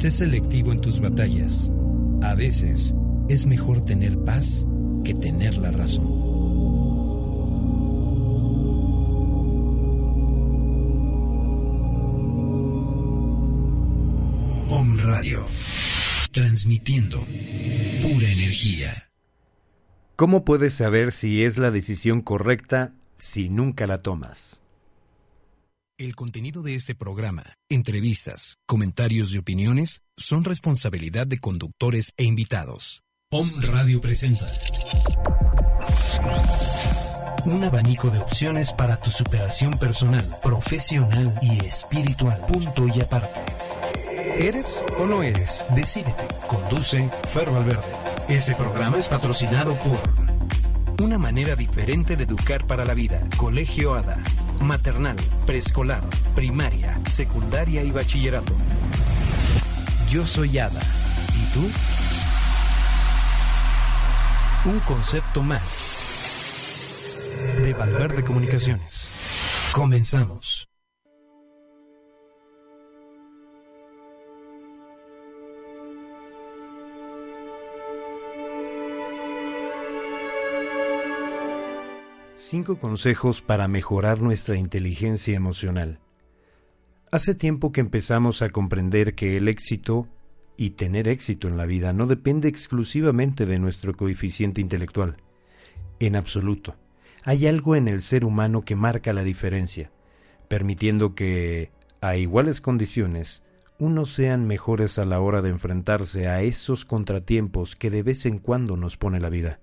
Sé selectivo en tus batallas. A veces es mejor tener paz que tener la razón. Om Radio, transmitiendo pura energía. ¿Cómo puedes saber si es la decisión correcta si nunca la tomas? El contenido de este programa, entrevistas, comentarios y opiniones son responsabilidad de conductores e invitados. Om Radio presenta un abanico de opciones para tu superación personal, profesional y espiritual. Punto y aparte. ¿Eres o no eres? Decídete. Conduce Fer Valverde. Ese programa es patrocinado por una manera diferente de educar para la vida. Colegio ADA. Maternal, preescolar, primaria, secundaria y bachillerato. Yo soy ADA. ¿Y tú? Un concepto más de Valverde Comunicaciones. Comenzamos. Cinco consejos para mejorar nuestra inteligencia emocional. Hace tiempo que empezamos a comprender que el éxito y tener éxito en la vida no depende exclusivamente de nuestro coeficiente intelectual. En absoluto. Hay algo en el ser humano que marca la diferencia, permitiendo que, a iguales condiciones, unos sean mejores a la hora de enfrentarse a esos contratiempos que de vez en cuando nos pone la vida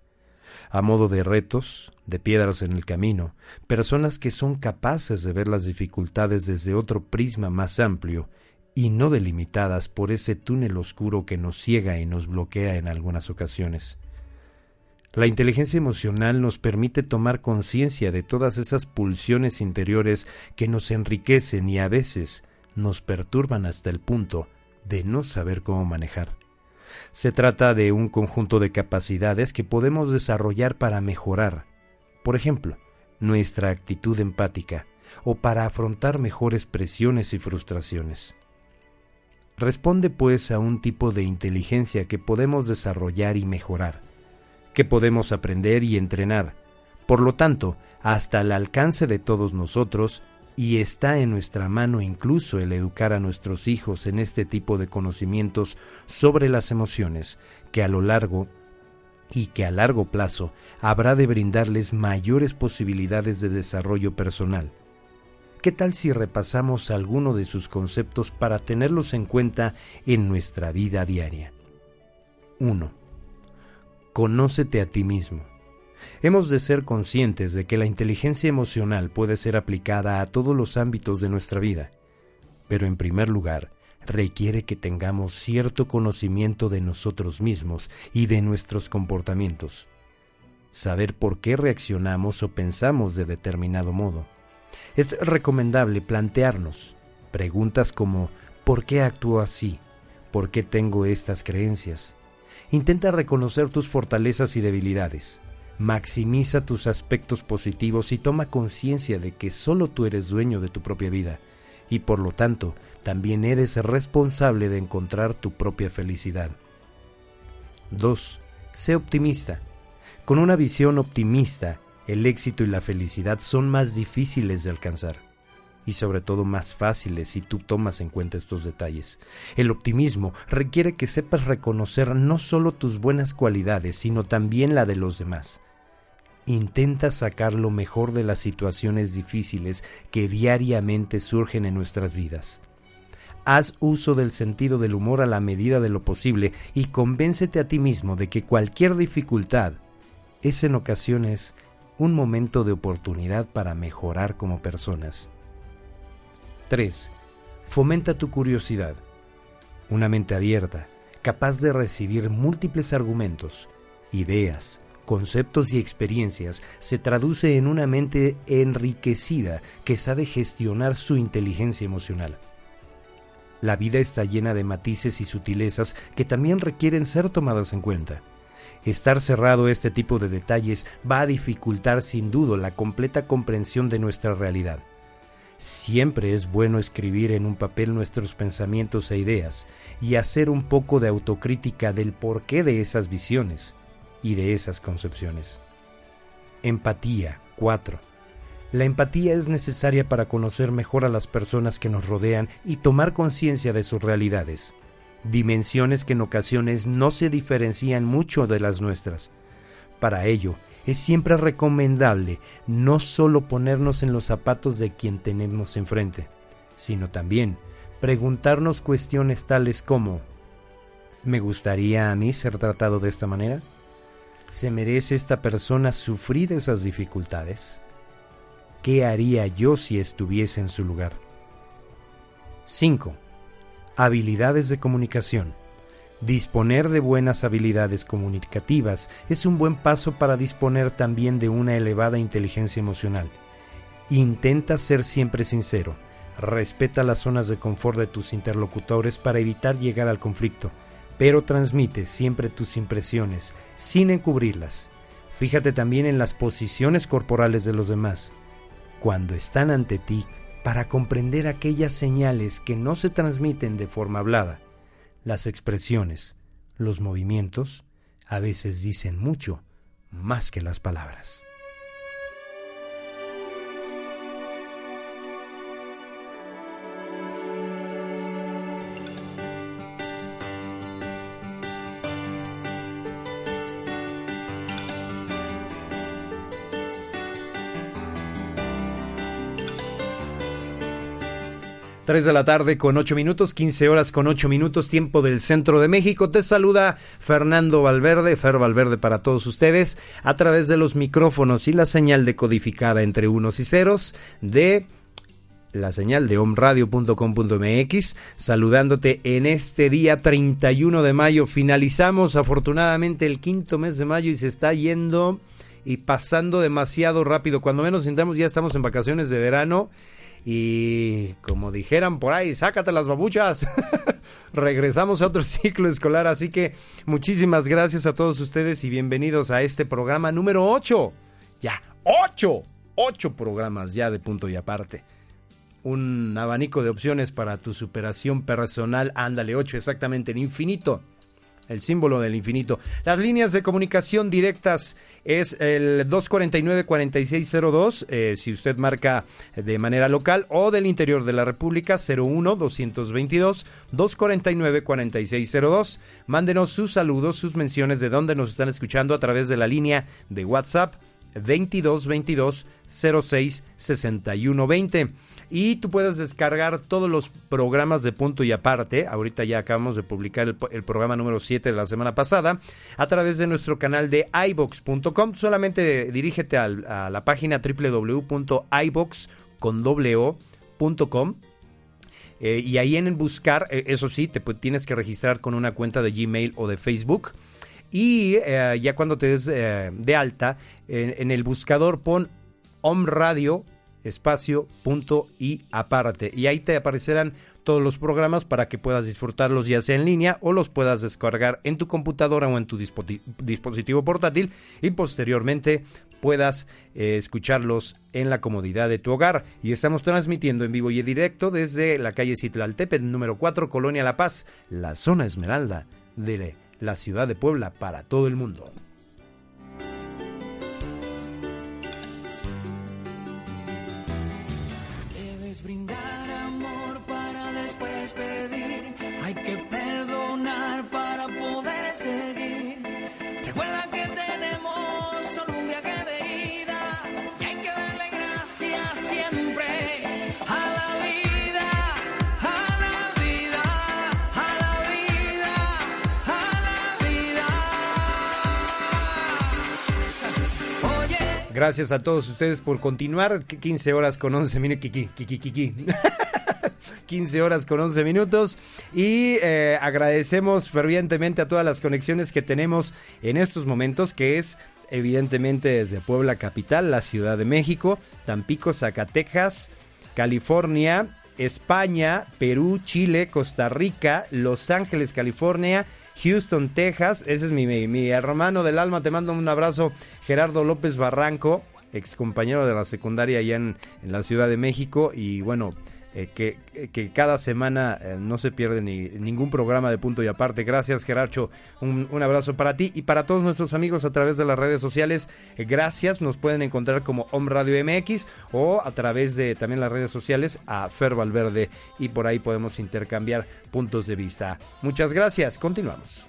a modo de retos, de piedras en el camino, personas que son capaces de ver las dificultades desde otro prisma más amplio y no delimitadas por ese túnel oscuro que nos ciega y nos bloquea en algunas ocasiones. La inteligencia emocional nos permite tomar conciencia de todas esas pulsiones interiores que nos enriquecen y a veces nos perturban hasta el punto de no saber cómo manejar. Se trata de un conjunto de capacidades que podemos desarrollar para mejorar, por ejemplo, nuestra actitud empática o para afrontar mejores presiones y frustraciones. Responde pues a un tipo de inteligencia que podemos desarrollar y mejorar, que podemos aprender y entrenar, por lo tanto, hasta al alcance de todos nosotros y está en nuestra mano incluso el educar a nuestros hijos en este tipo de conocimientos sobre las emociones, que a lo largo y que a largo plazo habrá de brindarles mayores posibilidades de desarrollo personal. ¿Qué tal si repasamos alguno de sus conceptos para tenerlos en cuenta en nuestra vida diaria? 1. Conócete a ti mismo. Hemos de ser conscientes de que la inteligencia emocional puede ser aplicada a todos los ámbitos de nuestra vida, pero en primer lugar requiere que tengamos cierto conocimiento de nosotros mismos y de nuestros comportamientos. Saber por qué reaccionamos o pensamos de determinado modo. Es recomendable plantearnos preguntas como ¿por qué actúo así? ¿Por qué tengo estas creencias? Intenta reconocer tus fortalezas y debilidades maximiza tus aspectos positivos y toma conciencia de que solo tú eres dueño de tu propia vida y por lo tanto también eres responsable de encontrar tu propia felicidad. 2. Sé optimista. Con una visión optimista, el éxito y la felicidad son más difíciles de alcanzar y sobre todo más fáciles si tú tomas en cuenta estos detalles. El optimismo requiere que sepas reconocer no solo tus buenas cualidades, sino también la de los demás intenta sacar lo mejor de las situaciones difíciles que diariamente surgen en nuestras vidas. Haz uso del sentido del humor a la medida de lo posible y convéncete a ti mismo de que cualquier dificultad es en ocasiones un momento de oportunidad para mejorar como personas. 3. Fomenta tu curiosidad. Una mente abierta, capaz de recibir múltiples argumentos, ideas, conceptos y experiencias, se traduce en una mente enriquecida que sabe gestionar su inteligencia emocional. La vida está llena de matices y sutilezas que también requieren ser tomadas en cuenta. Estar cerrado a este tipo de detalles va a dificultar sin duda la completa comprensión de nuestra realidad. Siempre es bueno escribir en un papel nuestros pensamientos e ideas y hacer un poco de autocrítica del porqué de esas visiones y de esas concepciones. Empatía 4. La empatía es necesaria para conocer mejor a las personas que nos rodean y tomar conciencia de sus realidades, dimensiones que en ocasiones no se diferencian mucho de las nuestras. Para ello, es siempre recomendable no solo ponernos en los zapatos de quien tenemos enfrente, sino también preguntarnos cuestiones tales como ¿Me gustaría a mí ser tratado de esta manera? ¿Se merece esta persona sufrir esas dificultades? ¿Qué haría yo si estuviese en su lugar? 5. Habilidades de comunicación. Disponer de buenas habilidades comunicativas es un buen paso para disponer también de una elevada inteligencia emocional. Intenta ser siempre sincero. Respeta las zonas de confort de tus interlocutores para evitar llegar al conflicto, pero transmite siempre tus impresiones sin encubrirlas. Fíjate también en las posiciones corporales de los demás cuando están ante ti para comprender aquellas señales que no se transmiten de forma hablada. Las expresiones, los movimientos, a veces dicen mucho más que las palabras. 3 de la tarde con 8 minutos, 15 horas con 8 minutos, tiempo del centro de México. Te saluda Fernando Valverde, Fer Valverde para todos ustedes, a través de los micrófonos y la señal decodificada entre unos y ceros de la señal de omradio.com.mx, saludándote en este día 31 de mayo. Finalizamos afortunadamente el quinto mes de mayo y se está yendo y pasando demasiado rápido. Cuando menos sintamos ya estamos en vacaciones de verano y como dijeran por ahí, sácate las babuchas. Regresamos a otro ciclo escolar, así que muchísimas gracias a todos ustedes y bienvenidos a este programa número 8. Ya, 8, 8 programas ya de punto y aparte. Un abanico de opciones para tu superación personal, ándale 8 exactamente en infinito el símbolo del infinito. Las líneas de comunicación directas es el 249-4602, eh, si usted marca de manera local, o del interior de la República, 01-222-249-4602. Mándenos sus saludos, sus menciones de dónde nos están escuchando a través de la línea de WhatsApp 2222 06 61 20 y tú puedes descargar todos los programas de punto y aparte. Ahorita ya acabamos de publicar el, programa número 7 de la semana pasada a través de nuestro canal de ibox.com. Solamente dirígete a, la página www.ibox.com. Eh, y ahí en buscar, eh, eso sí, te tienes que registrar con una cuenta de Gmail o de Facebook. Y eh, ya cuando te des de alta, en, el buscador pon Om Radio espacio, punto y aparte. Y ahí te aparecerán todos los programas para que puedas disfrutarlos ya sea en línea o los puedas descargar en tu computadora o en tu dispositivo portátil y posteriormente puedas eh, escucharlos en la comodidad de tu hogar. Y estamos transmitiendo en vivo y en directo desde la calle Citlaltepec, número 4, Colonia La Paz, la zona Esmeralda de la ciudad de Puebla para todo el mundo. Gracias a todos ustedes por continuar. 15 horas con 11 minutos. 15 horas con 11 minutos. Y eh, agradecemos fervientemente a todas las conexiones que tenemos en estos momentos, que es evidentemente desde Puebla Capital, la Ciudad de México, Tampico, Zacatecas, California, España, Perú, Chile, Costa Rica, Los Ángeles, California, Houston, Texas. Ese es mi, mi, hermano del alma. Te mando un abrazo, Gerardo López Barranco, ex compañero de la secundaria allá en, en la Ciudad de México. Y bueno, eh, que, cada semana eh, no se pierde ni, ningún programa de punto y aparte. Gracias, Gerardo. Un, un, abrazo para ti y para todos nuestros amigos a través de las redes sociales. Eh, gracias. Nos pueden encontrar como Om Radio MX o a través de también las redes sociales a Fer Valverde y por ahí podemos intercambiar puntos de vista. Muchas gracias. Continuamos.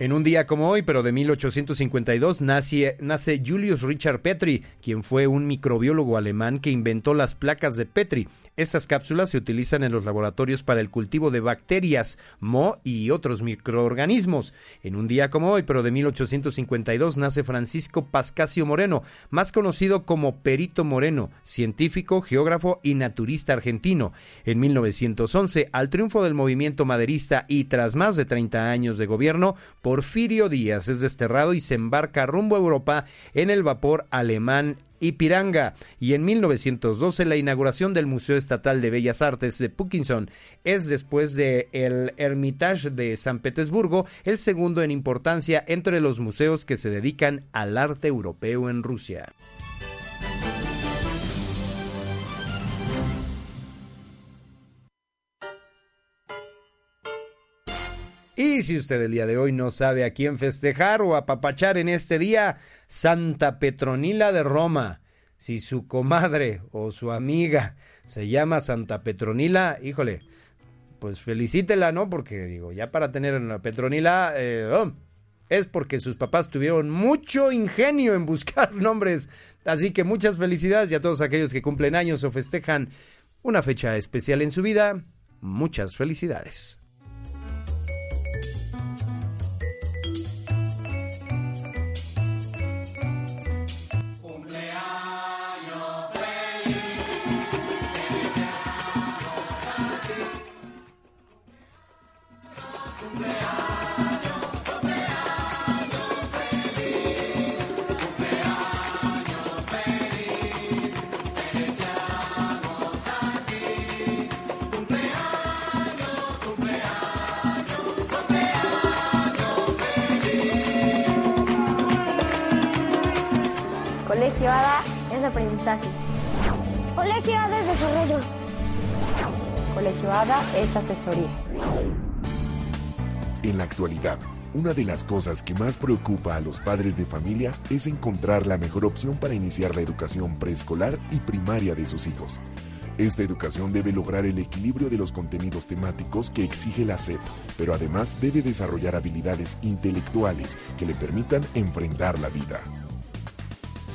En un día como hoy, pero de 1852, nace, Julius Richard Petri, quien fue un microbiólogo alemán que inventó las placas de Petri. Estas cápsulas se utilizan en los laboratorios para el cultivo de bacterias, mo y otros microorganismos. En un día como hoy, pero de 1852, nace Francisco Pascasio Moreno, más conocido como Perito Moreno, científico, geógrafo y naturista argentino. En 1911, al triunfo del movimiento maderista y tras más de 30 años de gobierno, Porfirio Díaz es desterrado y se embarca rumbo a Europa en el vapor alemán Ipiranga y en 1912 la inauguración del Museo Estatal de Bellas Artes de Puckinson es después de Hermitage de San Petersburgo el segundo en importancia entre los museos que se dedican al arte europeo en Rusia. Si usted el día de hoy no sabe a quién festejar o apapachar en este día, Santa Petronila de Roma. Si su comadre o su amiga se llama Santa Petronila, híjole, pues felicítela, ¿no? Porque digo, ya para tener una Petronila, eh, oh, es porque sus papás tuvieron mucho ingenio en buscar nombres. Así que muchas felicidades y a todos aquellos que cumplen años o festejan una fecha especial en su vida, muchas felicidades. Colegio ADA es asesoría. En la actualidad, una de las cosas que más preocupa a los padres de familia es encontrar la mejor opción para iniciar la educación preescolar y primaria de sus hijos. Esta educación debe lograr el equilibrio de los contenidos temáticos que exige la SEP, pero además debe desarrollar habilidades intelectuales que le permitan enfrentar la vida.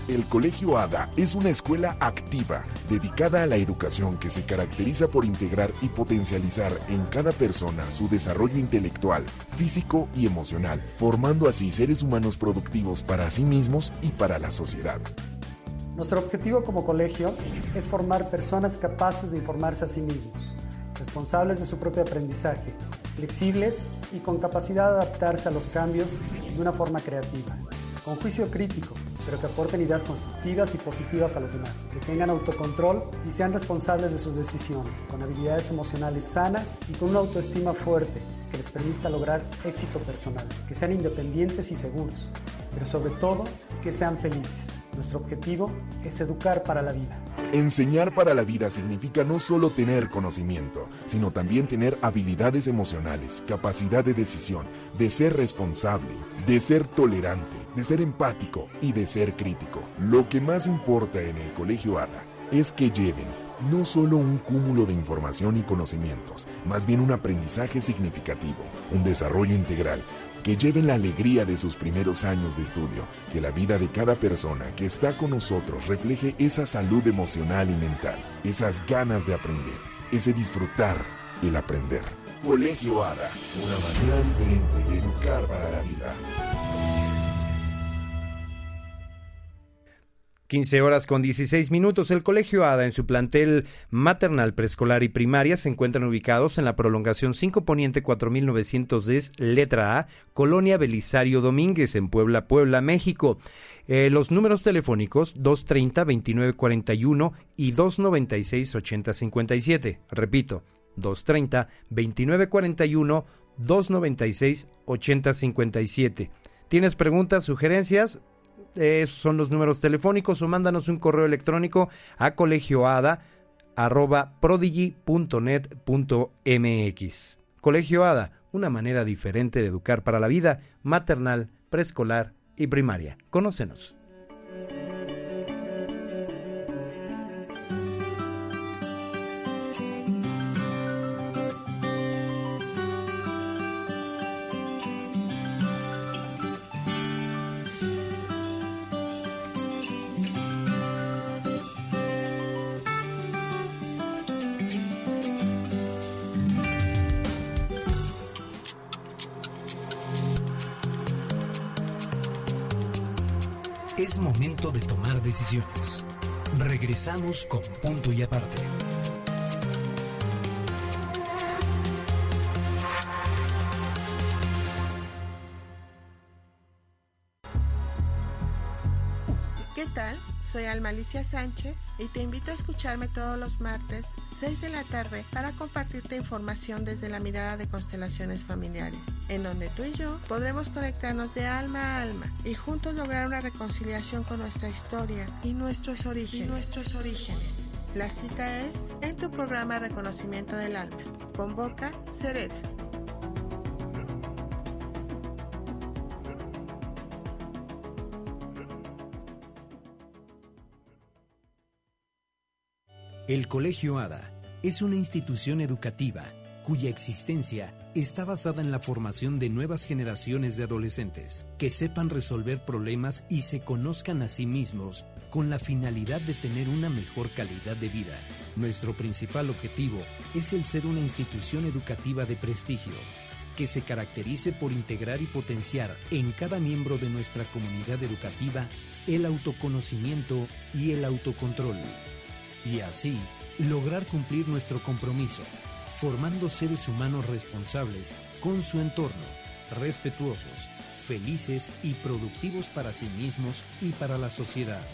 El Colegio ADA es una escuela activa, dedicada a la educación que se caracteriza por integrar y potencializar en cada persona su desarrollo intelectual, físico y emocional, formando así seres humanos productivos para sí mismos y para la sociedad. Nuestro objetivo como colegio es formar personas capaces de informarse a sí mismos, responsables de su propio aprendizaje, flexibles y con capacidad de adaptarse a los cambios de una forma creativa, con juicio crítico, pero que aporten ideas constructivas y positivas a los demás, que tengan autocontrol y sean responsables de sus decisiones, con habilidades emocionales sanas y con una autoestima fuerte que les permita lograr éxito personal, que sean independientes y seguros, pero sobre todo que sean felices. Nuestro objetivo es educar para la vida. Enseñar para la vida significa no solo tener conocimiento, sino también tener habilidades emocionales, capacidad de decisión, de ser responsable, de ser tolerante, de ser empático y de ser crítico. Lo que más importa en el Colegio ADA es que lleven no solo un cúmulo de información y conocimientos, más bien un aprendizaje significativo, un desarrollo integral, que lleven la alegría de sus primeros años de estudio, que la vida de cada persona que está con nosotros refleje esa salud emocional y mental, esas ganas de aprender, ese disfrutar, el aprender. Colegio ADA, una manera diferente de educar para la vida. 15 horas con 16 minutos. El Colegio ADA en su plantel maternal, preescolar y primaria se encuentran ubicados en la prolongación 5 Poniente 4910, letra A, Colonia Belisario Domínguez, en Puebla, Puebla, México. Eh, los números telefónicos 230-2941 y 296-8057. Repito, 230-2941, 296-8057. ¿Tienes preguntas, sugerencias? Esos son los números telefónicos o mándanos un correo electrónico a colegioada@prodigy.net.mx. Colegio Ada, una manera diferente de educar para la vida maternal, preescolar y primaria. Conócenos. De tomar decisiones. Regresamos con punto y aparte. Soy Almalicia Sánchez y te invito a escucharme todos los martes 6 de la tarde para compartirte información desde la mirada de constelaciones familiares, en donde tú y yo podremos conectarnos de alma a alma y juntos lograr una reconciliación con nuestra historia y nuestros orígenes. Y nuestros orígenes. La cita es en tu programa Reconocimiento del Alma. Convoca Cerera. El Colegio ADA es una institución educativa cuya existencia está basada en la formación de nuevas generaciones de adolescentes que sepan resolver problemas y se conozcan a sí mismos con la finalidad de tener una mejor calidad de vida. Nuestro principal objetivo es el ser una institución educativa de prestigio que se caracterice por integrar y potenciar en cada miembro de nuestra comunidad educativa el autoconocimiento y el autocontrol y así lograr cumplir nuestro compromiso, formando seres humanos responsables con su entorno, respetuosos, felices y productivos para sí mismos y para la sociedad.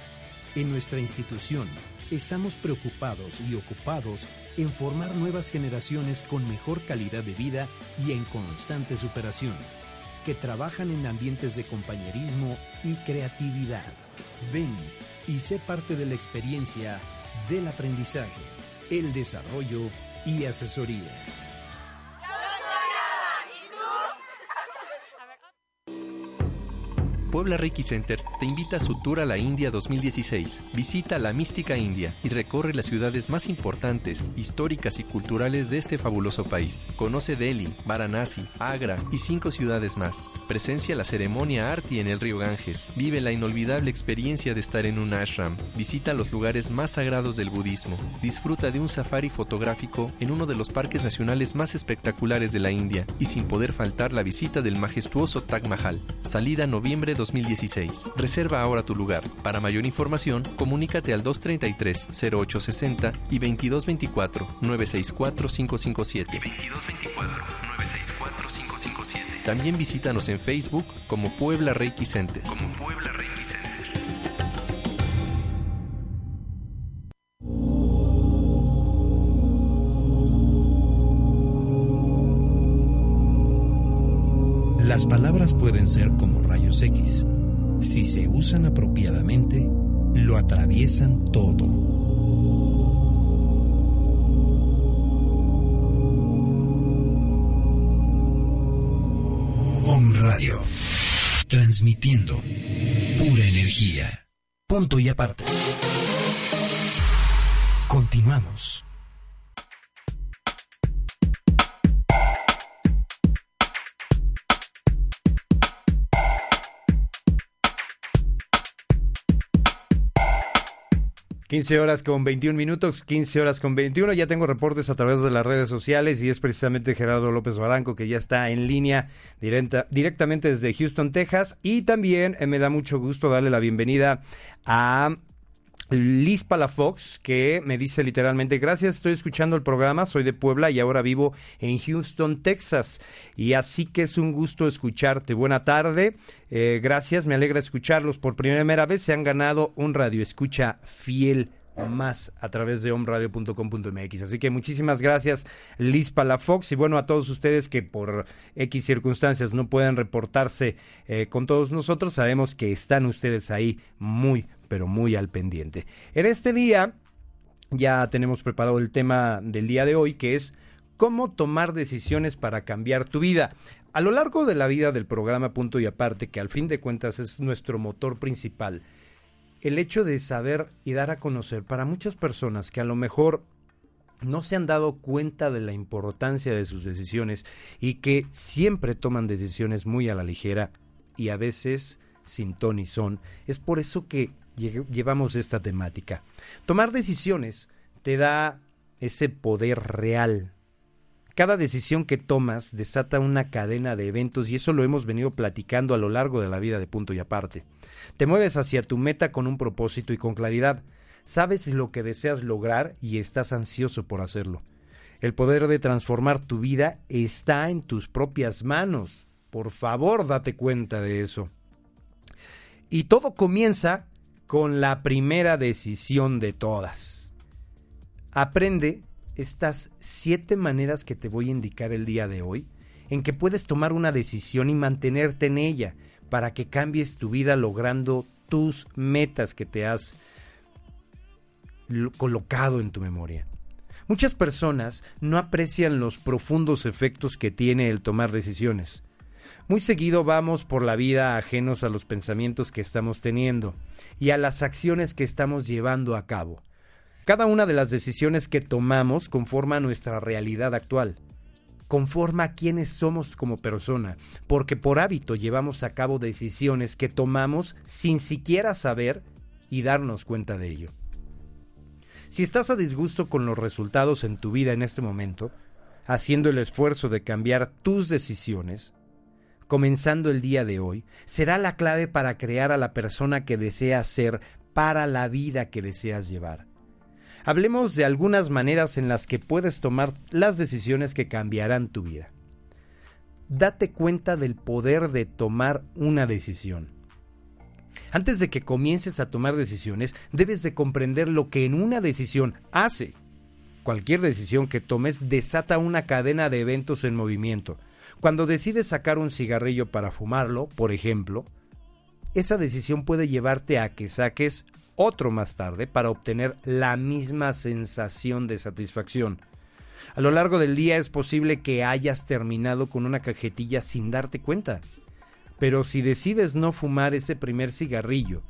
En nuestra institución estamos preocupados y ocupados en formar nuevas generaciones con mejor calidad de vida y en constante superación, que trabajan en ambientes de compañerismo y creatividad. Ven y sé parte de la experiencia del aprendizaje, el desarrollo y asesoría. Puebla Reiki Center te invita a su tour a la India 2016. Visita la mística India y recorre las ciudades más importantes, históricas y culturales de este fabuloso país. Conoce Delhi, Varanasi, Agra y cinco ciudades más. Presencia la ceremonia Arti en el río Ganges. Vive la inolvidable experiencia de estar en un ashram. Visita los lugares más sagrados del budismo. Disfruta de un safari fotográfico en uno de los parques nacionales más espectaculares de la India y sin poder faltar la visita del majestuoso Taj Mahal. Salida noviembre 2016. Reserva ahora tu lugar. Para mayor información, comunícate al 233-0860 y 2224-964-557. También visítanos en Facebook como Puebla Reiki Center. Palabras pueden ser como rayos X. Si se usan apropiadamente, lo atraviesan todo. Om Radio. Transmitiendo pura energía. Punto y aparte. Continuamos. 15 horas con 21 minutos, 15 horas con 21. Ya tengo reportes a través de las redes sociales y es precisamente Gerardo López Baranco que ya está en línea directa, directamente desde Houston, Texas. Y también eh, me da mucho gusto darle la bienvenida a Liz Palafox, que me dice literalmente, gracias, estoy escuchando el programa, soy de Puebla y ahora vivo en Houston, Texas. Y así que es un gusto escucharte. Buena tarde, eh, gracias, me alegra escucharlos. Por primera vez se han ganado un radio escucha fiel más a través de omradio.com.mx. Así que muchísimas gracias, Liz Palafox, y bueno, a todos ustedes que por X circunstancias no pueden reportarse eh, con todos nosotros, sabemos que están ustedes ahí muy, pero muy al pendiente. En este día ya tenemos preparado el tema del día de hoy, que es cómo tomar decisiones para cambiar tu vida. A lo largo de la vida del programa Punto y Aparte, que al fin de cuentas es nuestro motor principal, el hecho de saber y dar a conocer para muchas personas que a lo mejor no se han dado cuenta de la importancia de sus decisiones y que siempre toman decisiones muy a la ligera y a veces sin ton y son. Es por eso que llevamos esta temática. Tomar decisiones te da ese poder real. Cada decisión que tomas desata una cadena de eventos y eso lo hemos venido platicando a lo largo de la vida de punto y aparte. Te mueves hacia tu meta con un propósito y con claridad. Sabes lo que deseas lograr y estás ansioso por hacerlo. El poder de transformar tu vida está en tus propias manos. Por favor, date cuenta de eso. Y todo comienza con la primera decisión de todas. Aprende estas siete maneras que te voy a indicar el día de hoy en que puedes tomar una decisión y mantenerte en ella para que cambies tu vida logrando tus metas que te has colocado en tu memoria. Muchas personas no aprecian los profundos efectos que tiene el tomar decisiones. Muy seguido vamos por la vida ajenos a los pensamientos que estamos teniendo y a las acciones que estamos llevando a cabo. Cada una de las decisiones que tomamos conforma nuestra realidad actual, conforma quiénes somos como persona, porque por hábito llevamos a cabo decisiones que tomamos sin siquiera saber y darnos cuenta de ello. Si estás a disgusto con los resultados en tu vida en este momento, haciendo el esfuerzo de cambiar tus decisiones, comenzando el día de hoy, será la clave para crear a la persona que deseas ser para la vida que deseas llevar. Hablemos de algunas maneras en las que puedes tomar las decisiones que cambiarán tu vida. Date cuenta del poder de tomar una decisión. Antes de que comiences a tomar decisiones, debes de comprender lo que en una decisión hace. Cualquier decisión que tomes desata una cadena de eventos en movimiento, cuando decides sacar un cigarrillo para fumarlo, por ejemplo, esa decisión puede llevarte a que saques otro más tarde para obtener la misma sensación de satisfacción. A lo largo del día es posible que hayas terminado con una cajetilla sin darte cuenta. Pero si decides no fumar ese primer cigarrillo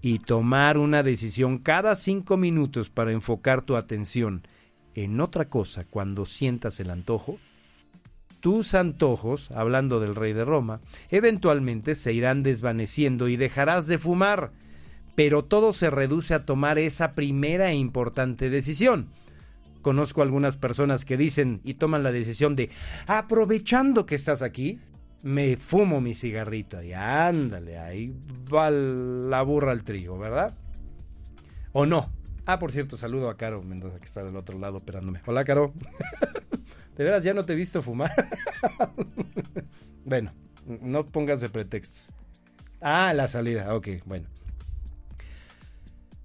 y tomar una decisión cada cinco minutos para enfocar tu atención en otra cosa cuando sientas el antojo, tus antojos, hablando del rey de Roma, eventualmente se irán desvaneciendo y dejarás de fumar, pero todo se reduce a tomar esa primera e importante decisión. Conozco algunas personas que dicen y toman la decisión de, aprovechando que estás aquí, me fumo mi cigarrito y ándale, ahí va la burra al trigo, ¿verdad? ¿O no? Ah, por cierto, saludo a Caro Mendoza que está del otro lado operándome. Hola, Caro. De veras, ya no te he visto fumar. bueno, no pongas pretextos. Ah, la salida, ok, bueno.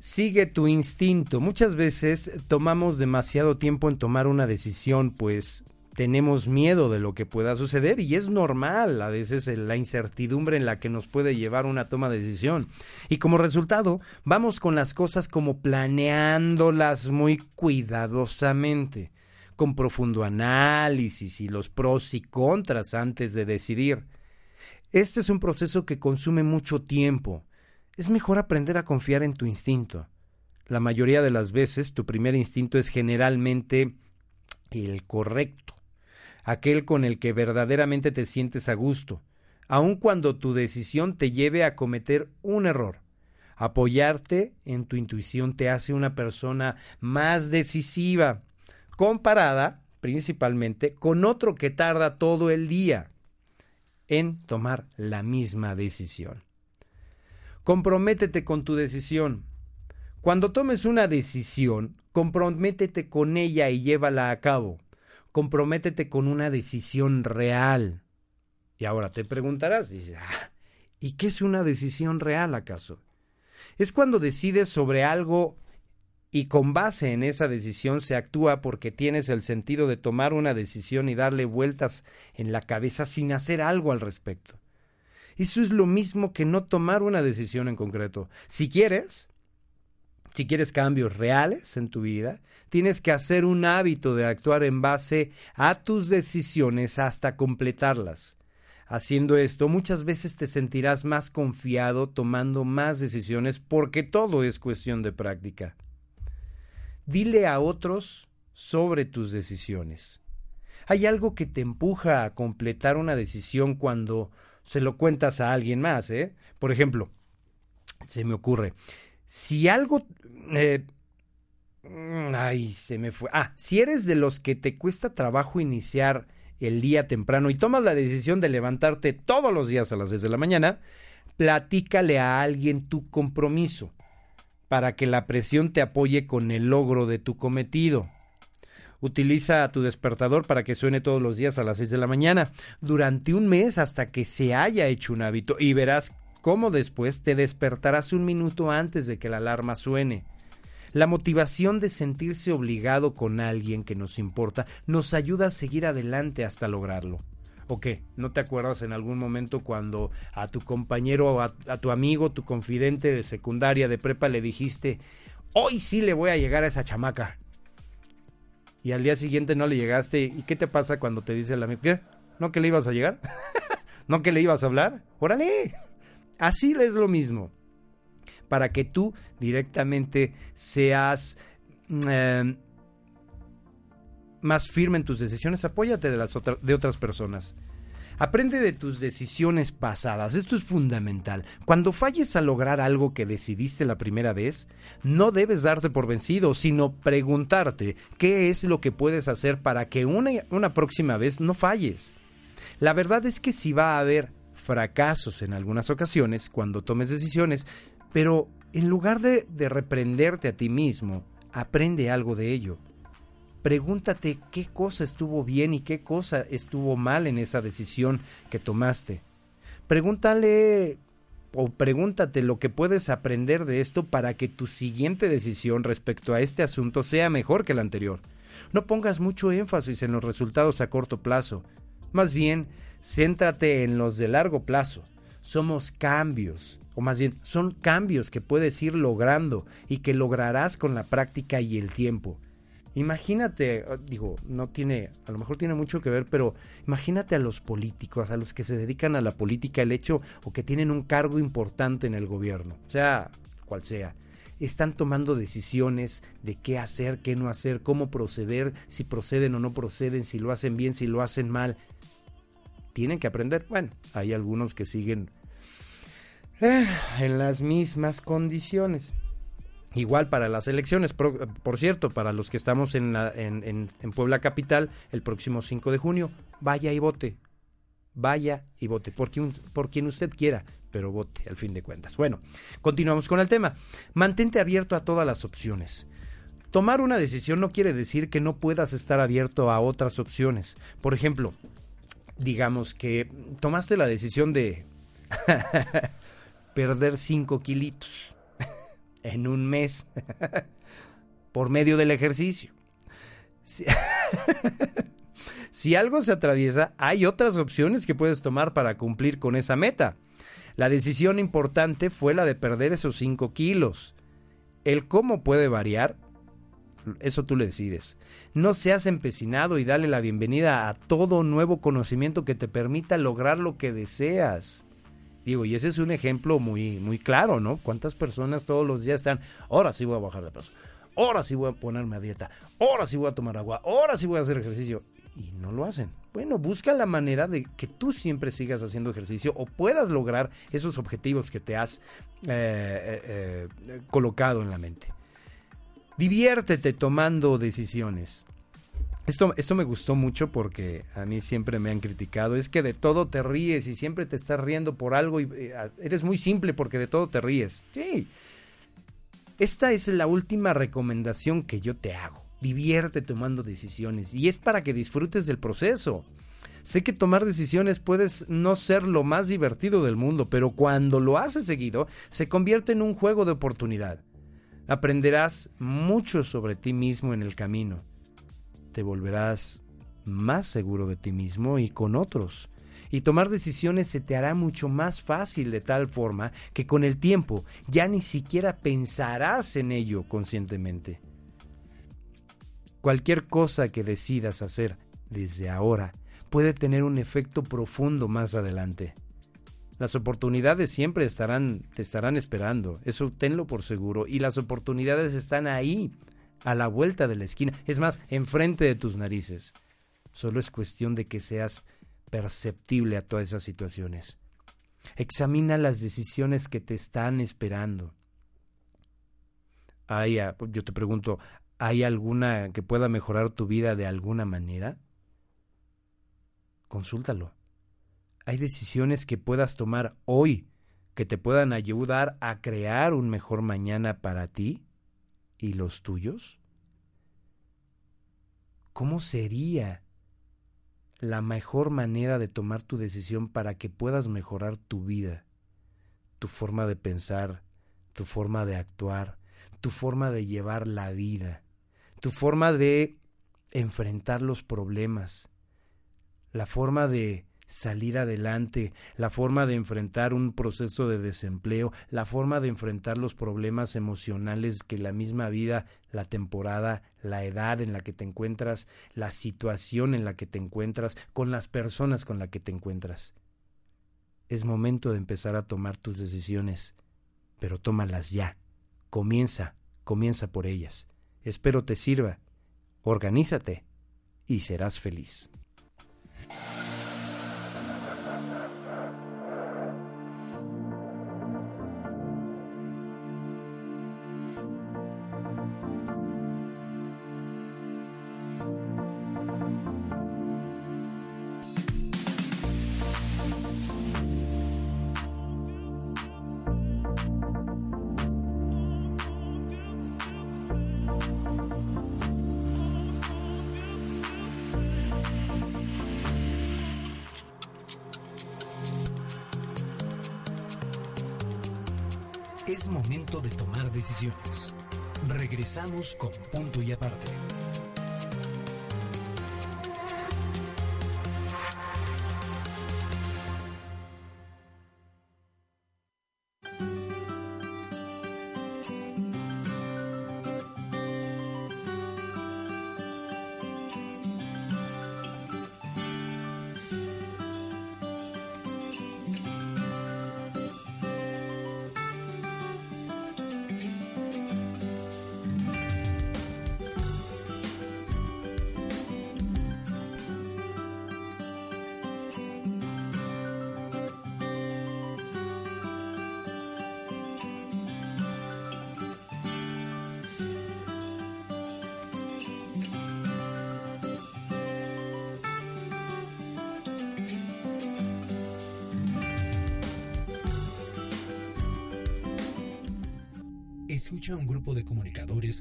Sigue tu instinto. Muchas veces tomamos demasiado tiempo en tomar una decisión, pues tenemos miedo de lo que pueda suceder y es normal a veces la incertidumbre en la que nos puede llevar una toma de decisión. Y como resultado, vamos con las cosas como planeándolas muy cuidadosamente con profundo análisis y los pros y contras antes de decidir. Este es un proceso que consume mucho tiempo. Es mejor aprender a confiar en tu instinto. La mayoría de las veces tu primer instinto es generalmente el correcto, aquel con el que verdaderamente te sientes a gusto, aun cuando tu decisión te lleve a cometer un error. Apoyarte en tu intuición te hace una persona más decisiva, comparada principalmente con otro que tarda todo el día en tomar la misma decisión. Comprométete con tu decisión. Cuando tomes una decisión, comprométete con ella y llévala a cabo. Comprométete con una decisión real. Y ahora te preguntarás, dice, ah, ¿y qué es una decisión real acaso? Es cuando decides sobre algo y con base en esa decisión se actúa porque tienes el sentido de tomar una decisión y darle vueltas en la cabeza sin hacer algo al respecto. Eso es lo mismo que no tomar una decisión en concreto. Si quieres, si quieres cambios reales en tu vida, tienes que hacer un hábito de actuar en base a tus decisiones hasta completarlas. Haciendo esto, muchas veces te sentirás más confiado tomando más decisiones porque todo es cuestión de práctica. Dile a otros sobre tus decisiones. Hay algo que te empuja a completar una decisión cuando se lo cuentas a alguien más, ¿eh? Por ejemplo, se me ocurre, si algo... Eh, ay, se me fue. Ah, si eres de los que te cuesta trabajo iniciar el día temprano y tomas la decisión de levantarte todos los días a las 6 de la mañana, platícale a alguien tu compromiso para que la presión te apoye con el logro de tu cometido. Utiliza tu despertador para que suene todos los días a las 6 de la mañana, durante un mes hasta que se haya hecho un hábito y verás cómo después te despertarás un minuto antes de que la alarma suene. La motivación de sentirse obligado con alguien que nos importa nos ayuda a seguir adelante hasta lograrlo. ¿O qué? ¿No te acuerdas en algún momento cuando a tu compañero o a, tu amigo, tu confidente de secundaria, de prepa, le dijiste, hoy sí le voy a llegar a esa chamaca? Y al día siguiente no le llegaste. ¿Y qué te pasa cuando te dice el amigo? ¿Qué? ¿No que le ibas a llegar? ¿No que le ibas a hablar? ¡Órale! Así es lo mismo. Para que tú directamente seas... Eh, más firme en tus decisiones, apóyate de, las de otras personas. Aprende de tus decisiones pasadas, esto es fundamental. Cuando falles a lograr algo que decidiste la primera vez, no debes darte por vencido, sino preguntarte qué es lo que puedes hacer para que una, una próxima vez no falles. La verdad es que sí va a haber fracasos en algunas ocasiones cuando tomes decisiones, pero en lugar de, de reprenderte a ti mismo, aprende algo de ello pregúntate qué cosa estuvo bien y qué cosa estuvo mal en esa decisión que tomaste. Pregúntale o pregúntate lo que puedes aprender de esto para que tu siguiente decisión respecto a este asunto sea mejor que la anterior. No pongas mucho énfasis en los resultados a corto plazo. Más bien, céntrate en los de largo plazo. Somos cambios, o más bien, son cambios que puedes ir logrando y que lograrás con la práctica y el tiempo. Imagínate, ah, digo, no tiene, a lo mejor tiene mucho que ver, pero imagínate a los políticos, a los que se dedican a la política, el hecho o que tienen un cargo importante en el gobierno, sea cual sea. Están tomando decisiones de qué hacer, qué no hacer, cómo proceder, si proceden o no proceden, si lo hacen bien, si lo hacen mal. Tienen que aprender. Bueno, hay algunos que siguen eh, en las mismas condiciones. Igual para las elecciones, por, cierto, para los que estamos en, en, Puebla Capital el próximo 5 de junio, vaya y vote. Vaya y vote, por quien, por quien usted quiera, pero vote al fin de cuentas. Bueno, continuamos con el tema. Mantente abierto a todas las opciones. Tomar una decisión no quiere decir que no puedas estar abierto a otras opciones. Por ejemplo, digamos que tomaste la decisión de perder 5 kilitos en un mes por medio del ejercicio. Si, algo se atraviesa, hay otras opciones que puedes tomar para cumplir con esa meta. La decisión importante fue la de perder esos 5 kilos. El cómo puede variar, eso tú le decides. No seas empecinado y dale la bienvenida a todo nuevo conocimiento que te permita lograr lo que deseas. Digo, y ese es un ejemplo muy, muy claro, ¿no? ¿Cuántas personas todos los días están, ahora sí voy a bajar de peso, ahora sí voy a ponerme a dieta, ahora sí voy a tomar agua, ahora sí voy a hacer ejercicio? y no lo hacen. Bueno, busca la manera de que tú siempre sigas haciendo ejercicio o puedas lograr esos objetivos que te has eh, eh, eh, colocado en la mente. Diviértete tomando decisiones. Esto, esto me gustó mucho porque a mí siempre me han criticado. Es que de todo te ríes y siempre te estás riendo por algo y eres muy simple porque de todo te ríes. Sí. Esta es la última recomendación que yo te hago divierte tomando decisiones y es para que disfrutes del proceso. Sé que tomar decisiones puedes no ser lo más divertido del mundo, pero cuando lo haces seguido, se convierte en un juego de oportunidad. Aprenderás mucho sobre ti mismo en el camino. Te volverás más seguro de ti mismo y con otros. Y tomar decisiones se te hará mucho más fácil de tal forma que con el tiempo ya ni siquiera pensarás en ello conscientemente. Cualquier cosa que decidas hacer desde ahora puede tener un efecto profundo más adelante. Las oportunidades siempre estarán, te estarán esperando, eso tenlo por seguro, y las oportunidades están ahí, a la vuelta de la esquina, es más, enfrente de tus narices. Solo es cuestión de que seas perceptible a todas esas situaciones. Examina las decisiones que te están esperando. Ay, ah, yo te pregunto, ¿Hay alguna que pueda mejorar tu vida de alguna manera? Consúltalo. ¿Hay decisiones que puedas tomar hoy que te puedan ayudar a crear un mejor mañana para ti y los tuyos? ¿Cómo sería la mejor manera de tomar tu decisión para que puedas mejorar tu vida, tu forma de pensar, tu forma de actuar, tu forma de llevar la vida? tu forma de enfrentar los problemas, la forma de salir adelante, la forma de enfrentar un proceso de desempleo, la forma de enfrentar los problemas emocionales que la misma vida, la temporada, la edad en la que te encuentras, la situación en la que te encuentras, con las personas con las que te encuentras. Es momento de empezar a tomar tus decisiones, pero tómalas ya. Comienza, comienza por ellas. Espero te sirva. Organízate y serás feliz. Es momento de tomar decisiones. Regresamos con punto y aparte.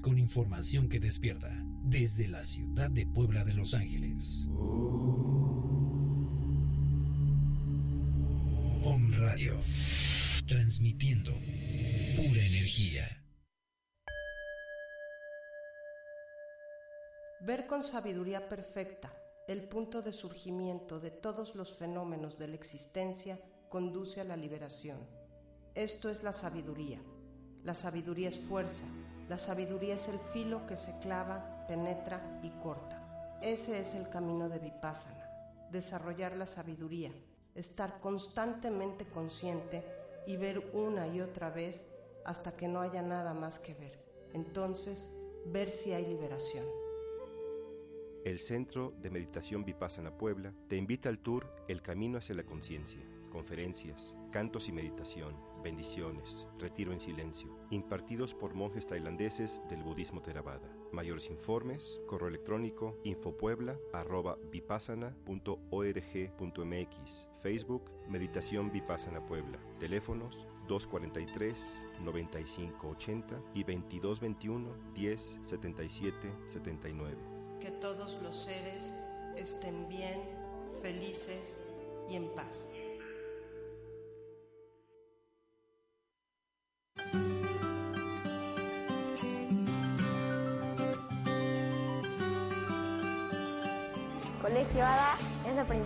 Con información que despierta desde la ciudad de Puebla de Los Ángeles. On Radio, transmitiendo pura energía. Ver con sabiduría perfecta el punto de surgimiento de todos los fenómenos de la existencia conduce a la liberación. Esto es la sabiduría la sabiduría es fuerza, la sabiduría es el filo que se clava, penetra y corta. Ese es el camino de Vipassana, desarrollar la sabiduría, estar constantemente consciente y ver una y otra vez hasta que no haya nada más que ver. Entonces, ver si hay liberación. El Centro de Meditación Vipassana Puebla te invita al tour El Camino hacia la Conciencia. Conferencias, cantos y meditación, bendiciones, retiro en silencio, impartidos por monjes tailandeses del budismo Theravada. Mayores informes, correo electrónico infopuebla.vipassana.org.mx, Facebook Meditación Vipassana Puebla, teléfonos 243 9580 y 2221 10 77 79. Que todos los seres estén bien, felices y en paz.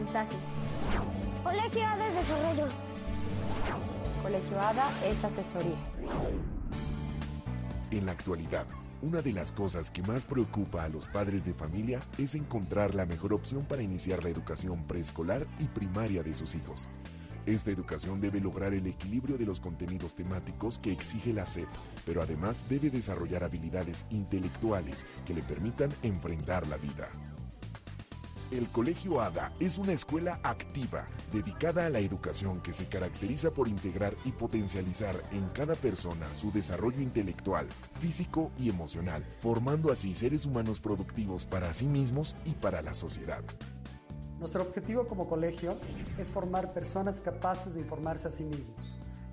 Aprendizaje. Colegio ADA es desarrollo. Colegio ADA es asesoría. En la actualidad, una de las cosas que más preocupa a los padres de familia es encontrar la mejor opción para iniciar la educación preescolar y primaria de sus hijos. Esta educación debe lograr el equilibrio de los contenidos temáticos que exige la SEP, pero además debe desarrollar habilidades intelectuales que le permitan enfrentar la vida. El Colegio ADA es una escuela activa dedicada a la educación que se caracteriza por integrar y potencializar en cada persona su desarrollo intelectual, físico y emocional, formando así seres humanos productivos para sí mismos y para la sociedad. Nuestro objetivo como colegio es formar personas capaces de informarse a sí mismos,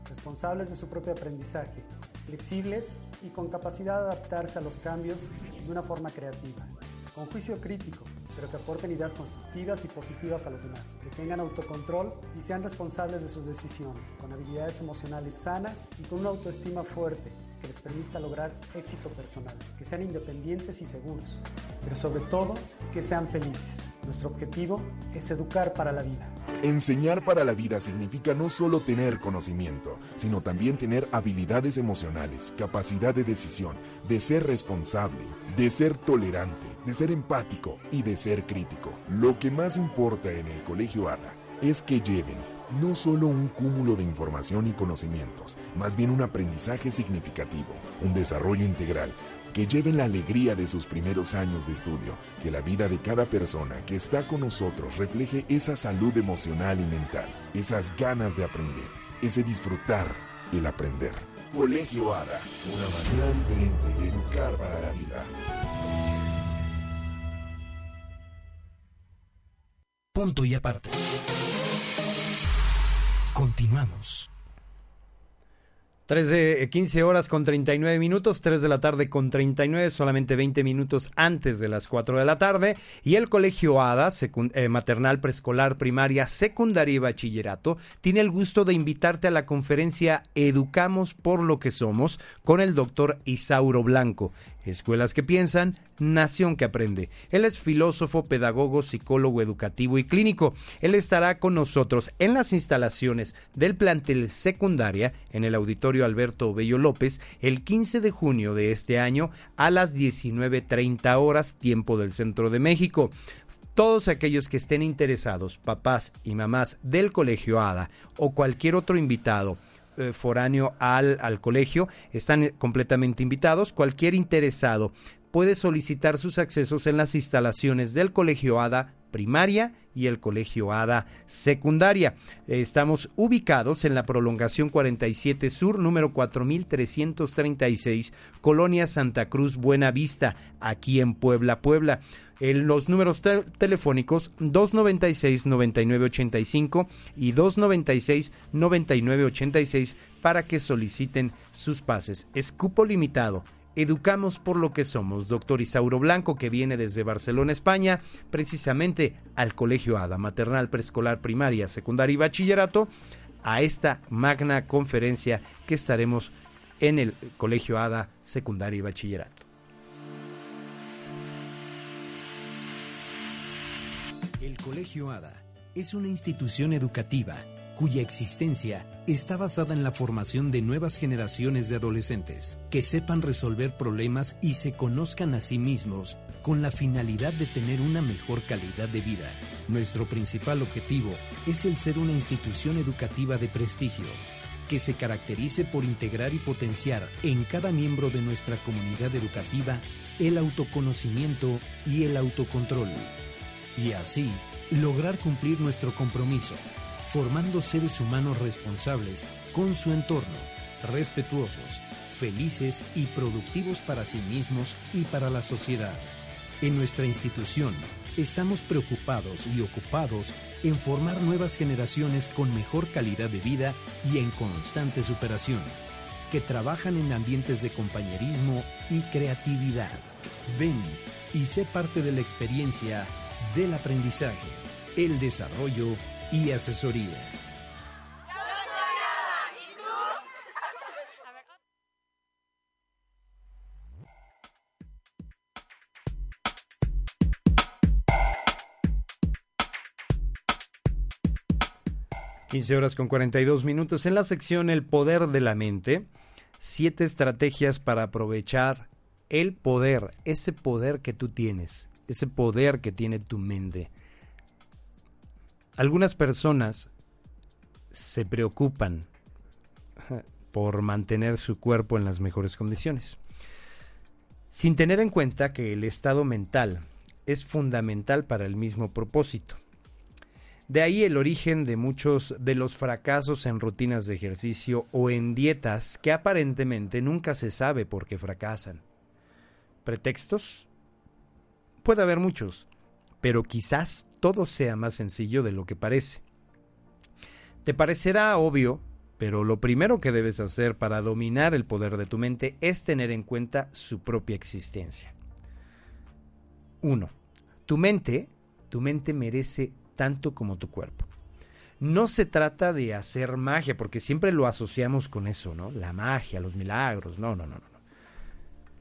responsables de su propio aprendizaje, flexibles y con capacidad de adaptarse a los cambios de una forma creativa, con juicio crítico, pero que aporten ideas constructivas y positivas a los demás, que tengan autocontrol y sean responsables de sus decisiones, con habilidades emocionales sanas y con una autoestima fuerte que les permita lograr éxito personal, que sean independientes y seguros, pero sobre todo que sean felices. Nuestro objetivo es educar para la vida. Enseñar para la vida significa no solo tener conocimiento, sino también tener habilidades emocionales, capacidad de decisión, de ser responsable, de ser tolerante, de ser empático y de ser crítico. Lo que más importa en el Colegio ADA es que lleven no solo un cúmulo de información y conocimientos, más bien un aprendizaje significativo, un desarrollo integral, que lleven la alegría de sus primeros años de estudio, que la vida de cada persona que está con nosotros refleje esa salud emocional y mental, esas ganas de aprender, ese disfrutar, el aprender. Colegio ADA, una manera diferente de educar para la vida. Punto y aparte. Continuamos. 3 de 15 horas con 39 minutos, 3 de la tarde con 39, solamente 20 minutos antes de las 4 de la tarde. Y el Colegio ADA, eh, maternal, preescolar, primaria, secundaria y bachillerato, tiene el gusto de invitarte a la conferencia Educamos por lo que somos con el doctor Isauro Blanco. Escuelas que piensan, nación que aprende. Él es filósofo, pedagogo, psicólogo educativo y clínico. Él estará con nosotros en las instalaciones del plantel secundaria en el auditorio Alberto Bello López el 15 de junio de este año a las 19.30 horas tiempo del centro de México todos aquellos que estén interesados, papás y mamás del Colegio ADA o cualquier otro invitado eh, foráneo al, al colegio. Están eh, completamente invitados. Cualquier interesado puede solicitar sus accesos en las instalaciones del Colegio ADA primaria y el Colegio ADA secundaria. Estamos ubicados en la prolongación 47 Sur, número 4336, Colonia Santa Cruz Buena Vista, aquí en Puebla, Puebla. En los números telefónicos 296-9985 y 296-9986 para que soliciten sus pases. Es cupo limitado Educamos por lo que somos, doctor Isauro Blanco, que viene desde Barcelona, España, precisamente al Colegio ADA, maternal, preescolar, primaria, secundaria y bachillerato, a esta magna conferencia que estaremos en el Colegio ADA, secundaria y bachillerato. El Colegio ADA es una institución educativa cuya existencia está basada en la formación de nuevas generaciones de adolescentes que sepan resolver problemas y se conozcan a sí mismos con la finalidad de tener una mejor calidad de vida. Nuestro principal objetivo es el ser una institución educativa de prestigio que se caracterice por integrar y potenciar en cada miembro de nuestra comunidad educativa el autoconocimiento y el autocontrol. Y así, lograr cumplir nuestro compromiso, formando seres humanos responsables con su entorno, respetuosos, felices y productivos para sí mismos y para la sociedad. En nuestra institución, estamos preocupados y ocupados en formar nuevas generaciones con mejor calidad de vida y en constante superación, que trabajan en ambientes de compañerismo y creatividad. Ven y sé parte de la experiencia del aprendizaje, el desarrollo y asesoría. 15 horas con 42 minutos. En la sección El poder de la mente, siete estrategias para aprovechar el poder, ese poder que tú tienes, ese poder que tiene tu mente. Algunas personas se preocupan por mantener su cuerpo en las mejores condiciones, sin tener en cuenta que el estado mental es fundamental para el mismo propósito. De ahí el origen de muchos de los fracasos en rutinas de ejercicio o en dietas que aparentemente nunca se sabe por qué fracasan. ¿Pretextos? Puede haber muchos, pero quizás todo sea más sencillo de lo que parece. Te parecerá obvio, pero lo primero que debes hacer para dominar el poder de tu mente es tener en cuenta su propia existencia. 1. Tu mente, tu mente merece tanto como tu cuerpo. No se trata de hacer magia, porque siempre lo asociamos con eso, ¿no? La magia, los milagros. No, no, no, no.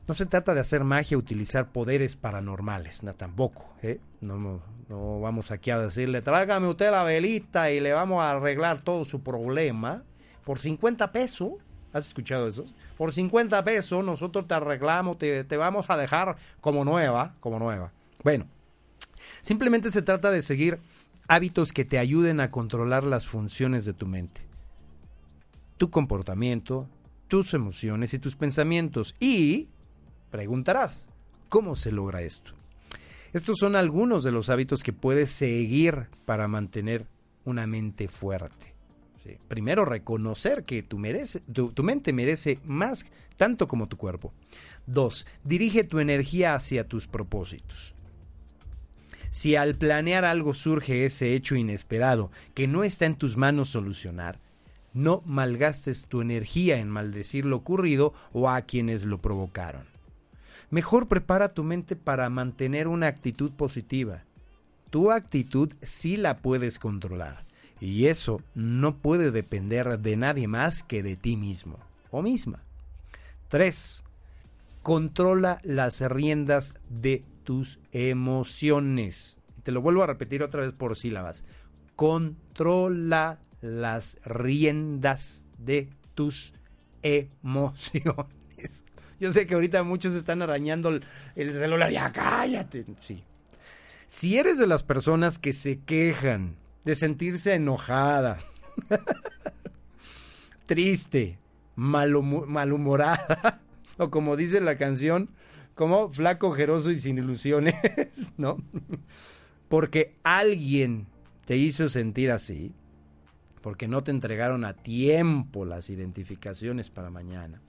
No se trata de hacer magia, utilizar poderes paranormales, no, tampoco. ¿eh? No, no, vamos aquí a decirle, trágame usted la velita y le vamos a arreglar todo su problema por 50 pesos. ¿Has escuchado eso? Por 50 pesos nosotros te arreglamos, te, te vamos a dejar como nueva, como nueva. Bueno, simplemente se trata de seguir hábitos que te ayuden a controlar las funciones de tu mente, tu comportamiento, tus emociones y tus pensamientos. Y preguntarás, ¿cómo se logra esto? Estos son algunos de los hábitos que puedes seguir para mantener una mente fuerte. Primero, reconocer que tu, mente merece más tanto como tu cuerpo. Dos, dirige tu energía hacia tus propósitos. Si al planear algo surge ese hecho inesperado que no está en tus manos solucionar, no malgastes tu energía en maldecir lo ocurrido o a quienes lo provocaron. Mejor prepara tu mente para mantener una actitud positiva. Tu actitud sí la puedes controlar y eso no puede depender de nadie más que de ti mismo o misma. 3 controla las riendas de tus emociones. Te lo vuelvo a repetir otra vez por sílabas. Controla las riendas de tus emociones. Yo sé que ahorita muchos están arañando el, celular. Ya cállate. Sí. Si eres de las personas que se quejan de sentirse enojada, triste, malhumorada, o como dice la canción, como flaco, ojeroso y sin ilusiones, ¿no? Porque alguien te hizo sentir así, porque no te entregaron a tiempo las identificaciones para mañana.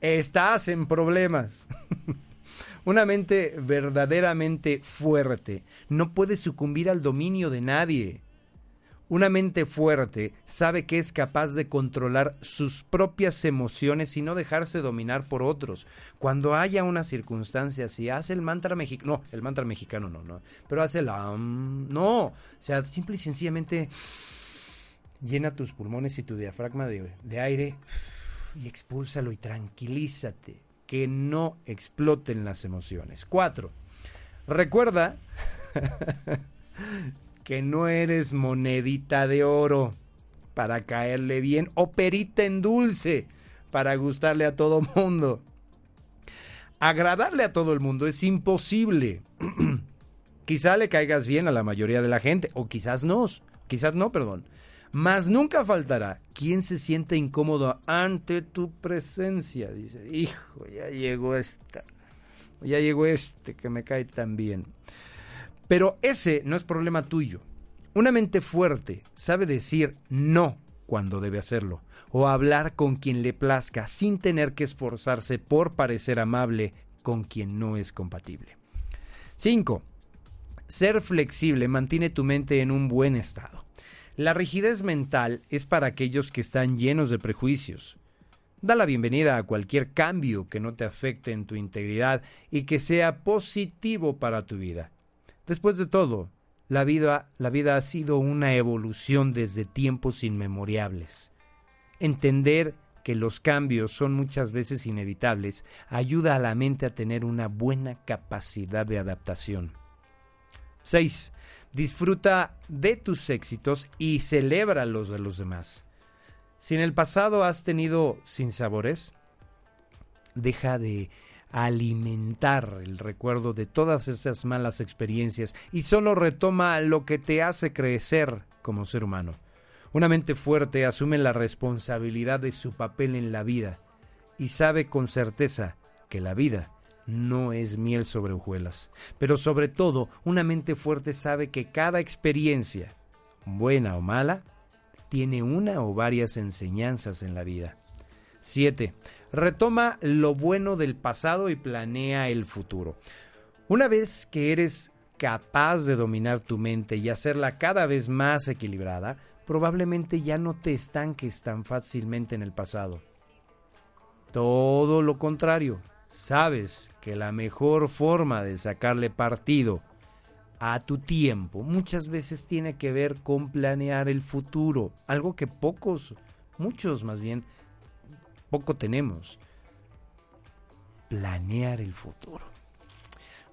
Estás en problemas. Una mente verdaderamente fuerte no puede sucumbir al dominio de nadie. Una mente fuerte sabe que es capaz de controlar sus propias emociones y no dejarse dominar por otros. Cuando haya una circunstancia así, hace el mantra mexicano, no, el mantra mexicano no, no, pero hace la... no, o sea, simple y sencillamente llena tus pulmones y tu diafragma de aire y expúlsalo y tranquilízate, que no exploten las emociones. Cuatro, recuerda que no eres monedita de oro para caerle bien o perita en dulce para gustarle a todo mundo. Agradarle a todo el mundo es imposible. Quizá le caigas bien a la mayoría de la gente, o quizás no, quizás no, perdón. Mas nunca faltará ¿Quién se siente incómodo ante tu presencia? Dice, hijo, ya llegó esta, ya llegó este que me cae tan bien. Pero ese no es problema tuyo. Una mente fuerte sabe decir no cuando debe hacerlo, o hablar con quien le plazca sin tener que esforzarse por parecer amable con quien no es compatible. 5. Ser flexible mantiene tu mente en un buen estado. La rigidez mental es para aquellos que están llenos de prejuicios. Da la bienvenida a cualquier cambio que no te afecte en tu integridad y que sea positivo para tu vida. Después de todo, la vida, ha sido una evolución desde tiempos inmemoriales. Entender que los cambios son muchas veces inevitables ayuda a la mente a tener una buena capacidad de adaptación. 6. Disfruta de tus éxitos y celebra los de los demás. Si en el pasado has tenido sinsabores, deja de alimentar el recuerdo de todas esas malas experiencias y solo retoma lo que te hace crecer como ser humano. Una mente fuerte asume la responsabilidad de su papel en la vida y sabe con certeza que la vida no es miel sobre hojuelas. Pero sobre todo, una mente fuerte sabe que cada experiencia, buena o mala, tiene una o varias enseñanzas en la vida. 7. Retoma lo bueno del pasado y planea el futuro. Una vez que eres capaz de dominar tu mente y hacerla cada vez más equilibrada, probablemente ya no te estanques tan fácilmente en el pasado. Todo lo contrario, sabes que la mejor forma de sacarle partido a tu tiempo muchas veces tiene que ver con planear el futuro, algo que pocos, muchos más bien, poco tenemos. Planear el futuro.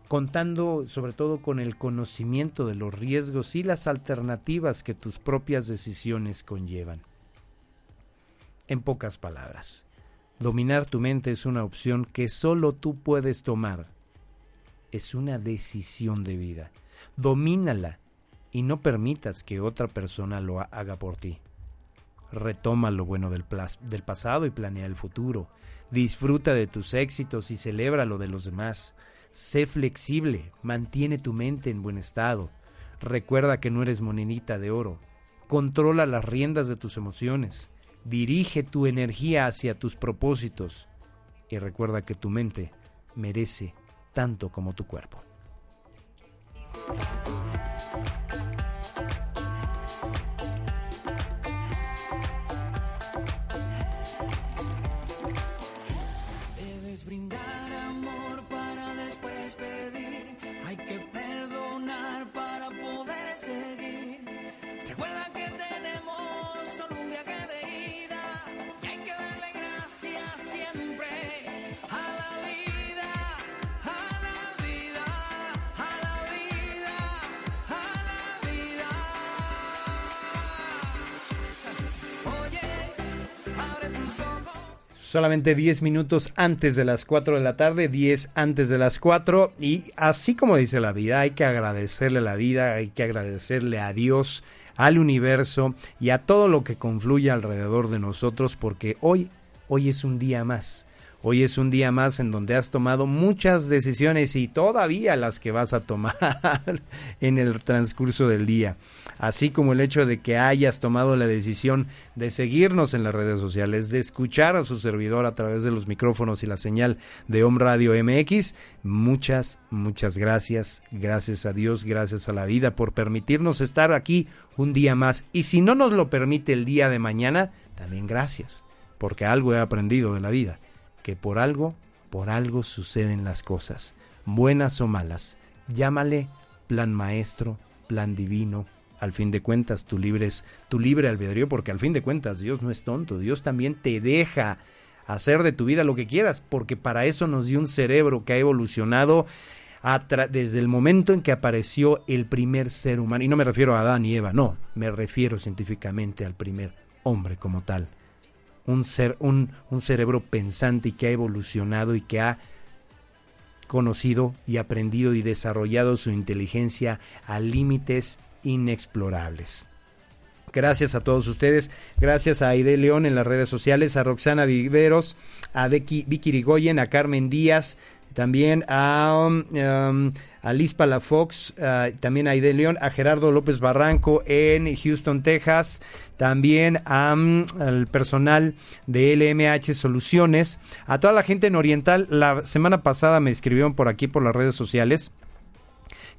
Contando sobre todo con el conocimiento de los riesgos y las alternativas que tus propias decisiones conllevan. En pocas palabras, dominar tu mente es una opción que solo tú puedes tomar. Es una decisión de vida. Domínala y no permitas que otra persona lo haga por ti. Retoma lo bueno del, del, pasado y planea el futuro. Disfruta de tus éxitos y celebra lo de los demás. Sé flexible, mantiene tu mente en buen estado. Recuerda que no eres monedita de oro. Controla las riendas de tus emociones. Dirige tu energía hacia tus propósitos. Y recuerda que tu mente merece tanto como tu cuerpo. Solamente 10 minutos antes de las 4 de la tarde, 10 antes de las 4 y así como dice la vida, hay que agradecerle la vida, hay que agradecerle a Dios, al universo y a todo lo que confluye alrededor de nosotros porque hoy, hoy es un día más. Hoy es un día más en donde has tomado muchas decisiones y todavía las que vas a tomar en el transcurso del día así como el hecho de que hayas tomado la decisión de seguirnos en las redes sociales, de escuchar a su servidor a través de los micrófonos y la señal de Home Radio MX. Muchas, muchas gracias. Gracias a Dios, gracias a la vida por permitirnos estar aquí un día más. Y si no nos lo permite el día de mañana, también gracias, porque algo he aprendido de la vida, que por algo, por algo suceden las cosas, buenas o malas. Llámale plan maestro, plan divino, al fin de cuentas tu libre tu libre albedrío porque al fin de cuentas Dios no es tonto, Dios también te deja hacer de tu vida lo que quieras, porque para eso nos dio un cerebro que ha evolucionado desde el momento en que apareció el primer ser humano, y no me refiero a Adán y Eva, no, me refiero científicamente al primer hombre como tal. Un ser, un, un cerebro pensante y que ha evolucionado y que ha conocido y aprendido y desarrollado su inteligencia a límites inexplorables. Gracias a todos ustedes, gracias a Aide León en las redes sociales, a Roxana Viveros, a Vicky, Rigoyen, a Carmen Díaz, también a, um, a Liz Palafox, también a Aide León, a Gerardo López Barranco en Houston, Texas, también a, um, al personal de LMH Soluciones, a toda la gente en Oriental. La semana pasada me escribieron por aquí por las redes sociales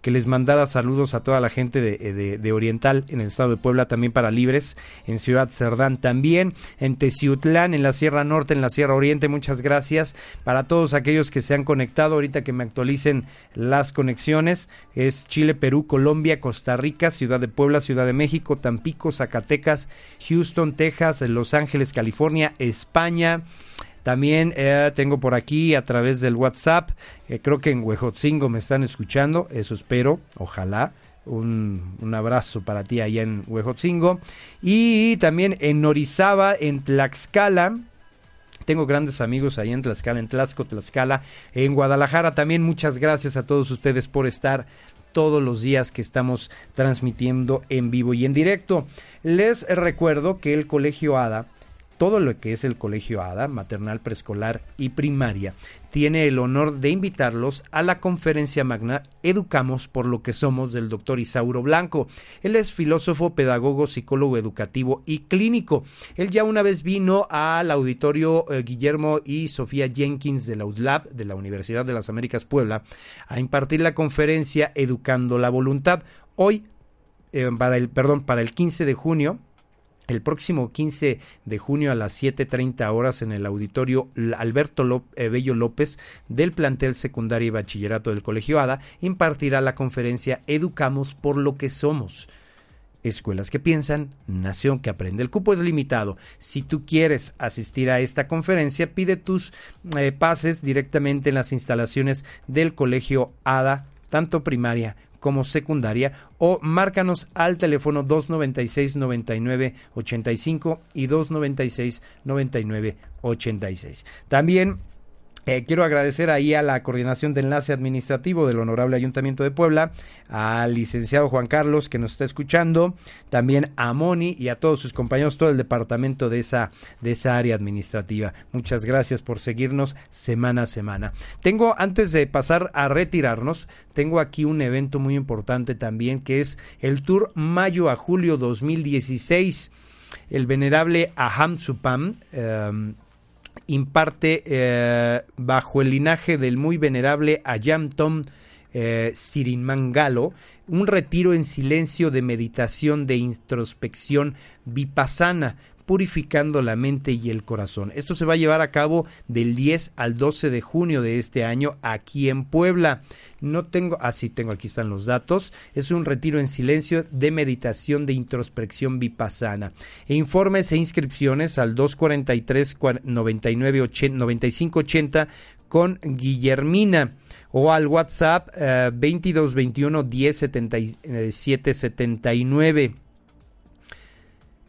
que les mandara saludos a toda la gente de, de, Oriental en el estado de Puebla, también para Libres, en Ciudad Cerdán también, en Teciutlán, en la Sierra Norte, en la Sierra Oriente, muchas gracias. Para todos aquellos que se han conectado, ahorita que me actualicen las conexiones, es Chile, Perú, Colombia, Costa Rica, Ciudad de Puebla, Ciudad de México, Tampico, Zacatecas, Houston, Texas, Los Ángeles, California, España, también eh, tengo por aquí a través del WhatsApp, eh, creo que en Huejotzingo me están escuchando, eso espero, ojalá. Un, un, abrazo para ti allá en Huejotzingo. Y también en Orizaba, en Tlaxcala. Tengo grandes amigos ahí en Tlaxcala, en Tlaxco, Tlaxcala, en Guadalajara. También muchas gracias a todos ustedes por estar todos los días que estamos transmitiendo en vivo y en directo. Les recuerdo que el Colegio ADA todo lo que es el Colegio ADA, maternal, preescolar y primaria, tiene el honor de invitarlos a la conferencia magna Educamos por lo que somos del doctor Isauro Blanco. Él es filósofo, pedagogo, psicólogo educativo y clínico. Él ya una vez vino al auditorio eh, Guillermo y Sofía Jenkins de la UDLAB de la Universidad de las Américas Puebla a impartir la conferencia Educando la Voluntad. Hoy, eh, para el, perdón, para el 15 de junio, el próximo 15 de junio a las 7.30 horas en el auditorio Alberto eh, Bello López del plantel secundario y bachillerato del Colegio ADA impartirá la conferencia Educamos por lo que somos. Escuelas que piensan, nación que aprende. El cupo es limitado. Si tú quieres asistir a esta conferencia, pide tus eh, pases directamente en las instalaciones del Colegio ADA, tanto primaria como secundaria o márcanos al teléfono 296 99 85 y 296 99 86. También eh, quiero agradecer ahí a la coordinación de enlace administrativo del Honorable Ayuntamiento de Puebla, al licenciado Juan Carlos que nos está escuchando, también a Moni y a todos sus compañeros, todo el departamento de esa, de esa área administrativa. Muchas gracias por seguirnos semana a semana. Tengo, antes de pasar a retirarnos, tengo aquí un evento muy importante también que es el Tour Mayo a Julio 2016. El venerable Aham Supam. Em, imparte eh, bajo el linaje del muy venerable Ayam Tom eh, Sirimangalo un retiro en silencio de meditación de introspección vipassana purificando la mente y el corazón. Esto se va a llevar a cabo del 10 al 12 de junio de este año aquí en Puebla. No tengo, así ah, tengo, aquí están los datos. Es un retiro en silencio de meditación de introspección vipassana. E informes e inscripciones al 243 99 9580 con Guillermina o al WhatsApp 2221 1077 79.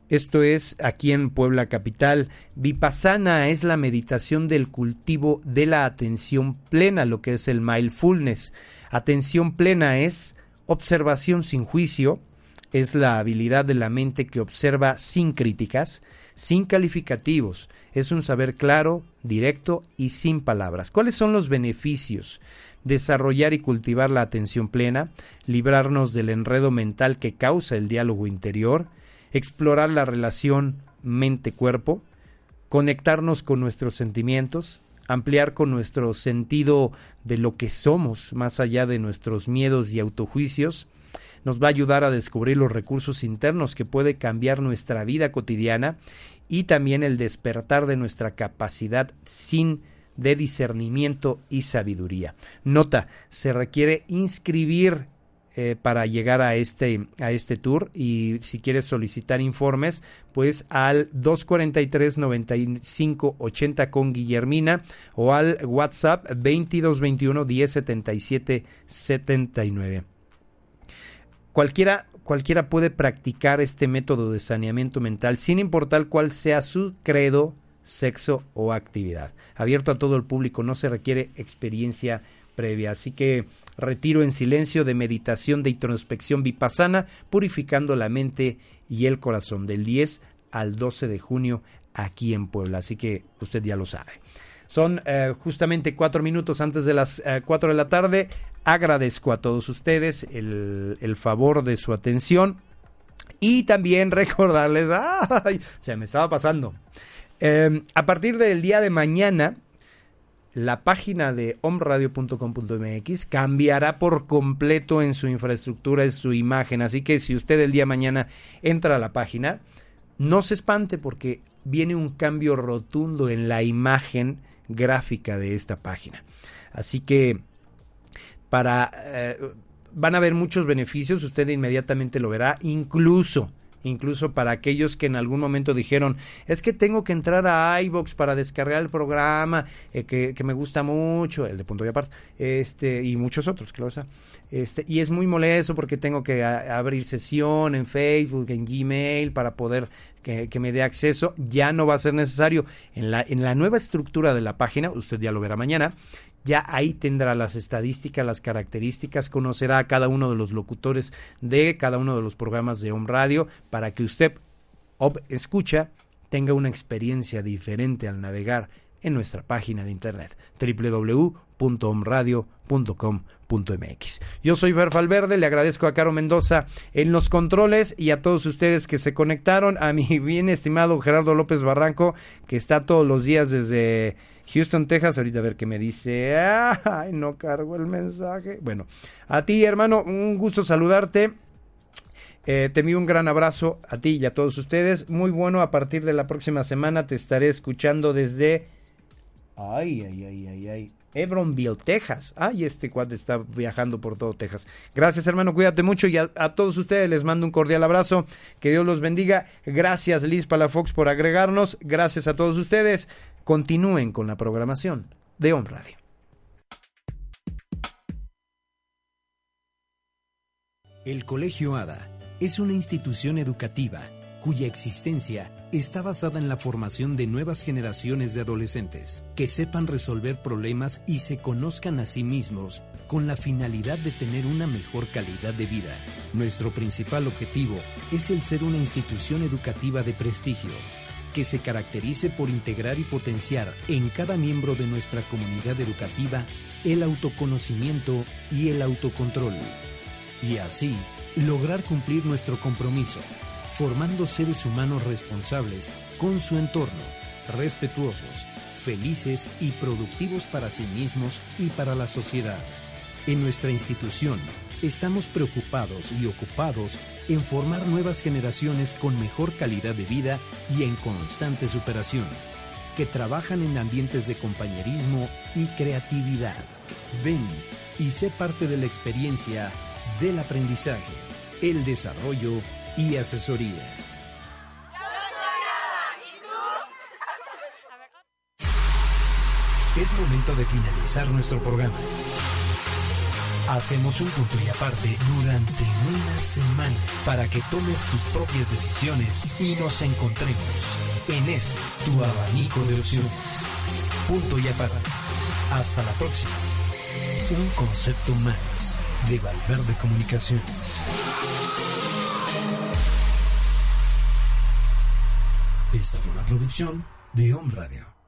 Esto es aquí en Puebla Capital. Vipassana es la meditación del cultivo de la atención plena, lo que es el mindfulness. Atención plena es observación sin juicio, es la habilidad de la mente que observa sin críticas, sin calificativos. Es un saber claro, directo y sin palabras. ¿Cuáles son los beneficios? Desarrollar y cultivar la atención plena, librarnos del enredo mental que causa el diálogo interior, explorar la relación mente-cuerpo, conectarnos con nuestros sentimientos, ampliar con nuestro sentido de lo que somos más allá de nuestros miedos y autojuicios, nos va a ayudar a descubrir los recursos internos que puede cambiar nuestra vida cotidiana y también el despertar de nuestra capacidad sin de discernimiento y sabiduría. Nota, se requiere inscribir eh, para llegar a este, a este tour y si quieres solicitar informes, pues al 243 95 80 con Guillermina o al WhatsApp 2221 1077 79. Cualquiera, cualquiera puede practicar este método de saneamiento mental sin importar cuál sea su credo, sexo o actividad. Abierto a todo el público, no se requiere experiencia previa. Así que retiro en silencio de meditación de introspección vipassana, purificando la mente y el corazón del 10 al 12 de junio aquí en Puebla. Así que usted ya lo sabe. Son eh, justamente cuatro minutos antes de las eh, cuatro de la tarde. Agradezco a todos ustedes el, favor de su atención. Y también recordarles, ¡ay! Se me estaba pasando. Em, a partir del día de mañana, la página de omradio.com.mx cambiará por completo en su infraestructura, en su imagen. Así que si usted el día mañana entra a la página, no se espante porque viene un cambio rotundo en la imagen gráfica de esta página. Así que para eh, van a haber muchos beneficios, usted inmediatamente lo verá, incluso incluso para aquellos que en algún momento dijeron, es que tengo que entrar a iBox para descargar el programa eh, que, me gusta mucho, el de punto y aparte, este, y muchos otros, claro está. Este, y es muy molesto porque tengo que abrir sesión en Facebook, en Gmail, para poder que, que, me dé acceso. Ya no va a ser necesario. En la, en la nueva estructura de la página, usted ya lo verá mañana, ya ahí tendrá las estadísticas, las características, conocerá a cada uno de los locutores de cada uno de los programas de Home Radio para que usted escucha tenga una experiencia diferente al navegar en nuestra página de internet www.omradio.com.mx. Yo soy Fer Falverde, le agradezco a Caro Mendoza en los controles y a todos ustedes que se conectaron, a mi bien estimado Gerardo López Barranco, que está todos los días desde Houston, Texas. Ahorita a ver qué me dice. Ay, no cargo el mensaje. Bueno, a ti, hermano, un gusto saludarte. Eh, te envío un gran abrazo a ti y a todos ustedes. Muy bueno, a partir de la próxima semana te estaré escuchando desde... Ay, ay, ay, ay, ay. Hebronville, Texas. Ay, este cuate está viajando por todo Texas. Gracias, hermano. Cuídate mucho y a, todos ustedes les mando un cordial abrazo. Que Dios los bendiga. Gracias, Liz Palafox, por agregarnos. Gracias a todos ustedes. Continúen con la programación de On Radio. El Colegio ADA es una institución educativa cuya existencia está basada en la formación de nuevas generaciones de adolescentes que sepan resolver problemas y se conozcan a sí mismos con la finalidad de tener una mejor calidad de vida. Nuestro principal objetivo es el ser una institución educativa de prestigio que se caracterice por integrar y potenciar en cada miembro de nuestra comunidad educativa el autoconocimiento y el autocontrol. Y así, lograr cumplir nuestro compromiso formando seres humanos responsables con su entorno, respetuosos, felices y productivos para sí mismos y para la sociedad. En nuestra institución estamos preocupados y ocupados en formar nuevas generaciones con mejor calidad de vida y en constante superación, que trabajan en ambientes de compañerismo y creatividad. Ven y sé parte de la experiencia del aprendizaje, el desarrollo y asesoría. Es momento de finalizar nuestro programa. Hacemos un punto y aparte durante una semana para que tomes tus propias decisiones y nos encontremos en este tu abanico de opciones. Punto y aparte. Hasta la próxima. Un concepto más de Valverde Comunicaciones. Esta fue una producción de Home Radio.